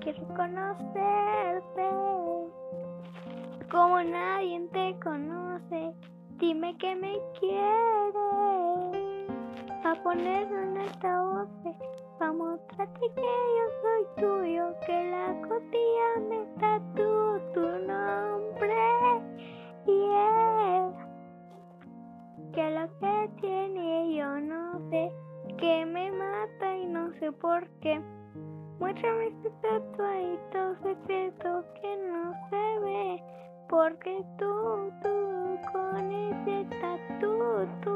Quiero conocerte como nadie te conoce. Dime que me quieres. A poner un altavoz para mostrarte que yo soy tuyo, que la cotilla me tatúo tu nombre. Y es que lo que tiene yo no sé, que me mata y no sé por qué. Muéstrame ese tatuadito secreto que no se ve, porque tú, tú, con ese tatu.